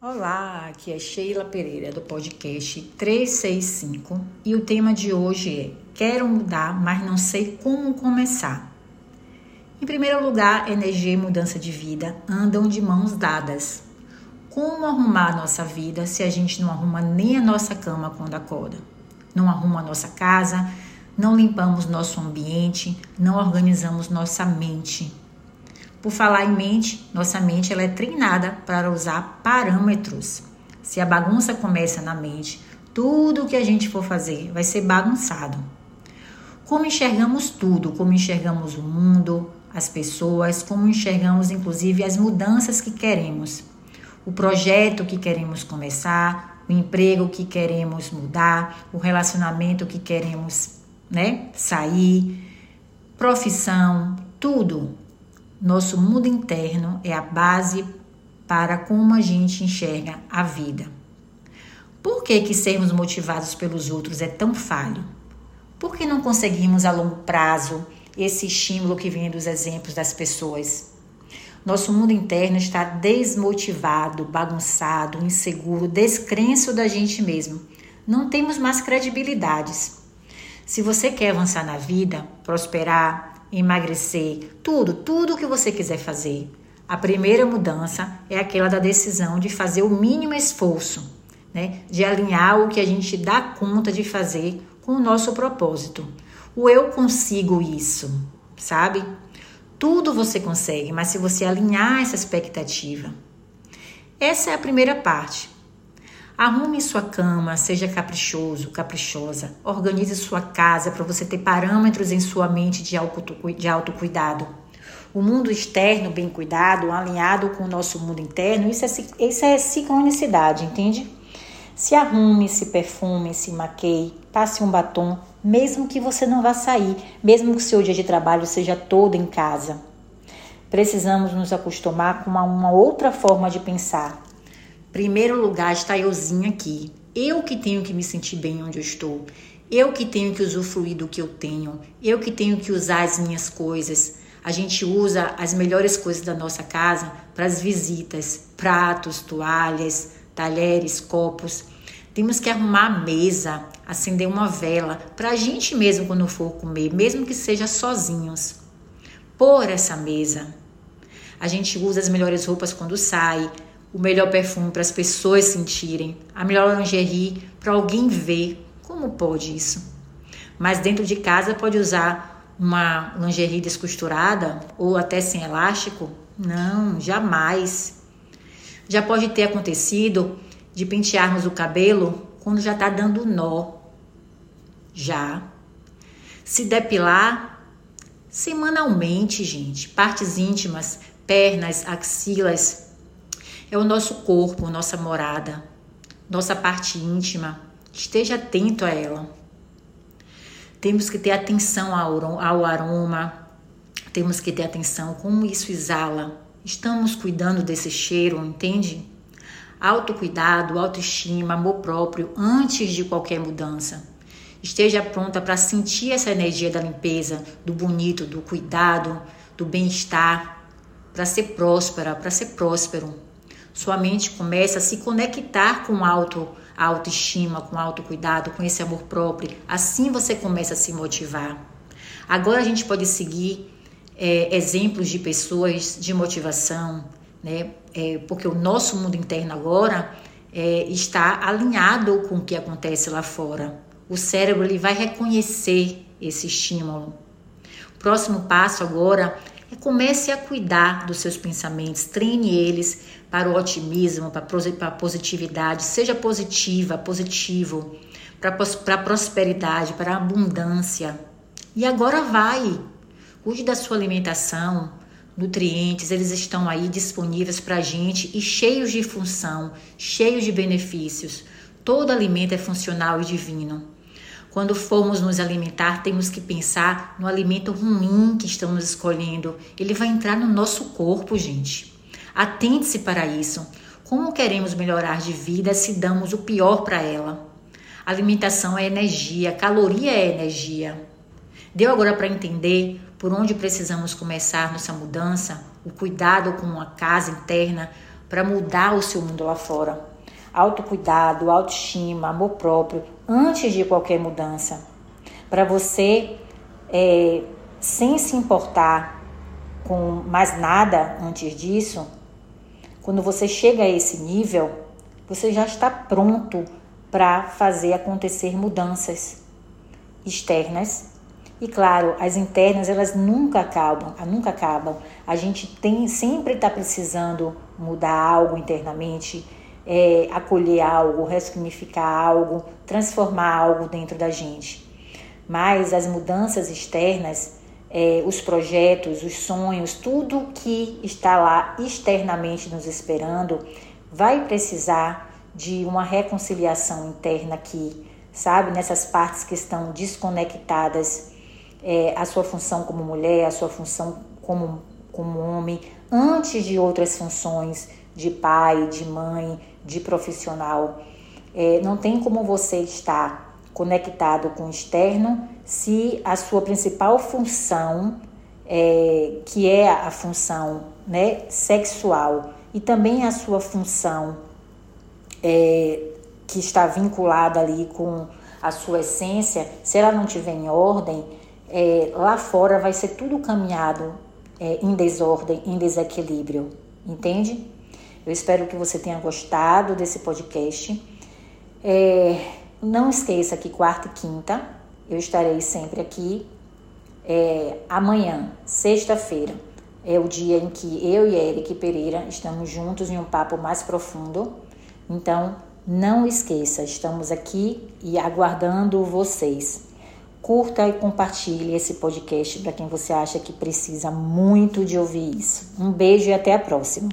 Olá, aqui é Sheila Pereira do podcast 365 e o tema de hoje é Quero mudar, mas não sei como começar. Em primeiro lugar, energia e mudança de vida andam de mãos dadas. Como arrumar a nossa vida se a gente não arruma nem a nossa cama quando acorda? Não arruma a nossa casa, não limpamos nosso ambiente, não organizamos nossa mente, por falar em mente, nossa mente ela é treinada para usar parâmetros. Se a bagunça começa na mente, tudo o que a gente for fazer vai ser bagunçado. Como enxergamos tudo, como enxergamos o mundo, as pessoas, como enxergamos inclusive as mudanças que queremos, o projeto que queremos começar, o emprego que queremos mudar, o relacionamento que queremos, né, sair, profissão, tudo nosso mundo interno é a base para como a gente enxerga a vida. Por que, que sermos motivados pelos outros é tão falho? Por que não conseguimos a longo prazo esse estímulo que vem dos exemplos das pessoas? Nosso mundo interno está desmotivado, bagunçado, inseguro, descrenço da gente mesmo. Não temos mais credibilidades. Se você quer avançar na vida, prosperar, emagrecer, tudo, tudo o que você quiser fazer. A primeira mudança é aquela da decisão de fazer o mínimo esforço, né? De alinhar o que a gente dá conta de fazer com o nosso propósito. O eu consigo isso, sabe? Tudo você consegue, mas se você alinhar essa expectativa. Essa é a primeira parte. Arrume sua cama, seja caprichoso, caprichosa. Organize sua casa para você ter parâmetros em sua mente de, autocuidado. O mundo externo bem cuidado, alinhado com o nosso mundo interno, isso é, isso é sincronicidade, entende? Se arrume, se perfume, se maqueie, passe um batom, mesmo que você não vá sair, mesmo que seu dia de trabalho seja todo em casa. Precisamos nos acostumar com uma, uma outra forma de pensar, Primeiro lugar está euzinha aqui. Eu que tenho que me sentir bem onde eu estou. Eu que tenho que usufruir do que eu tenho. Eu que tenho que usar as minhas coisas. A gente usa as melhores coisas da nossa casa para as visitas: pratos, toalhas, talheres, copos. Temos que arrumar a mesa, acender uma vela para a gente mesmo quando for comer, mesmo que seja sozinhos. Por essa mesa. A gente usa as melhores roupas quando sai, o melhor perfume para as pessoas sentirem, a melhor lingerie para alguém ver. Como pode isso? Mas dentro de casa pode usar uma lingerie descosturada ou até sem elástico? Não, jamais. Já pode ter acontecido de pentearmos o cabelo quando já está dando nó. Já. Se depilar semanalmente, gente. Partes íntimas, pernas, axilas, é o nosso corpo, nossa morada, nossa parte íntima. Esteja atento a ela. Temos que ter atenção ao aroma, temos que ter atenção como isso exala. Estamos cuidando desse cheiro, entende? Autocuidado, autoestima, amor próprio antes de qualquer mudança. Esteja pronta para sentir essa energia da limpeza, do bonito, do cuidado, do bem-estar, para ser próspera, para ser próspero. Sua mente começa a se conectar com auto, a autoestima, com autocuidado, com esse amor próprio. Assim você começa a se motivar. Agora a gente pode seguir é, exemplos de pessoas de motivação, né? É, porque o nosso mundo interno agora é, está alinhado com o que acontece lá fora. O cérebro ele vai reconhecer esse estímulo. O próximo passo agora comece a cuidar dos seus pensamentos, treine eles para o otimismo, para a positividade, seja positiva, positivo, para a prosperidade, para a abundância. E agora vai, cuide da sua alimentação, nutrientes, eles estão aí disponíveis para a gente e cheios de função, cheios de benefícios. Todo alimento é funcional e divino. Quando formos nos alimentar, temos que pensar no alimento ruim que estamos escolhendo. Ele vai entrar no nosso corpo, gente. Atente-se para isso. Como queremos melhorar de vida se damos o pior para ela? Alimentação é energia, caloria é energia. Deu agora para entender por onde precisamos começar nossa mudança? O cuidado com a casa interna, para mudar o seu mundo lá fora. Autocuidado, autoestima, amor próprio, antes de qualquer mudança. Para você, é, sem se importar com mais nada antes disso, quando você chega a esse nível, você já está pronto para fazer acontecer mudanças externas e claro, as internas elas nunca acabam, nunca acabam. A gente tem sempre está precisando mudar algo internamente, é, acolher algo, ressignificar algo, transformar algo dentro da gente. Mas as mudanças externas, é, os projetos, os sonhos, tudo que está lá externamente nos esperando, vai precisar de uma reconciliação interna aqui, sabe? Nessas partes que estão desconectadas é, a sua função como mulher, a sua função como, como homem, antes de outras funções de pai, de mãe, de profissional. É, não tem como você estar conectado com o externo se a sua principal função, é, que é a função né, sexual, e também a sua função é, que está vinculada ali com a sua essência, se ela não estiver em ordem, é, lá fora vai ser tudo caminhado é, em desordem, em desequilíbrio, entende? Eu espero que você tenha gostado desse podcast. É, não esqueça que quarta e quinta eu estarei sempre aqui. É, amanhã, sexta-feira, é o dia em que eu e Eric Pereira estamos juntos em um papo mais profundo. Então, não esqueça, estamos aqui e aguardando vocês. Curta e compartilhe esse podcast para quem você acha que precisa muito de ouvir isso. Um beijo e até a próxima.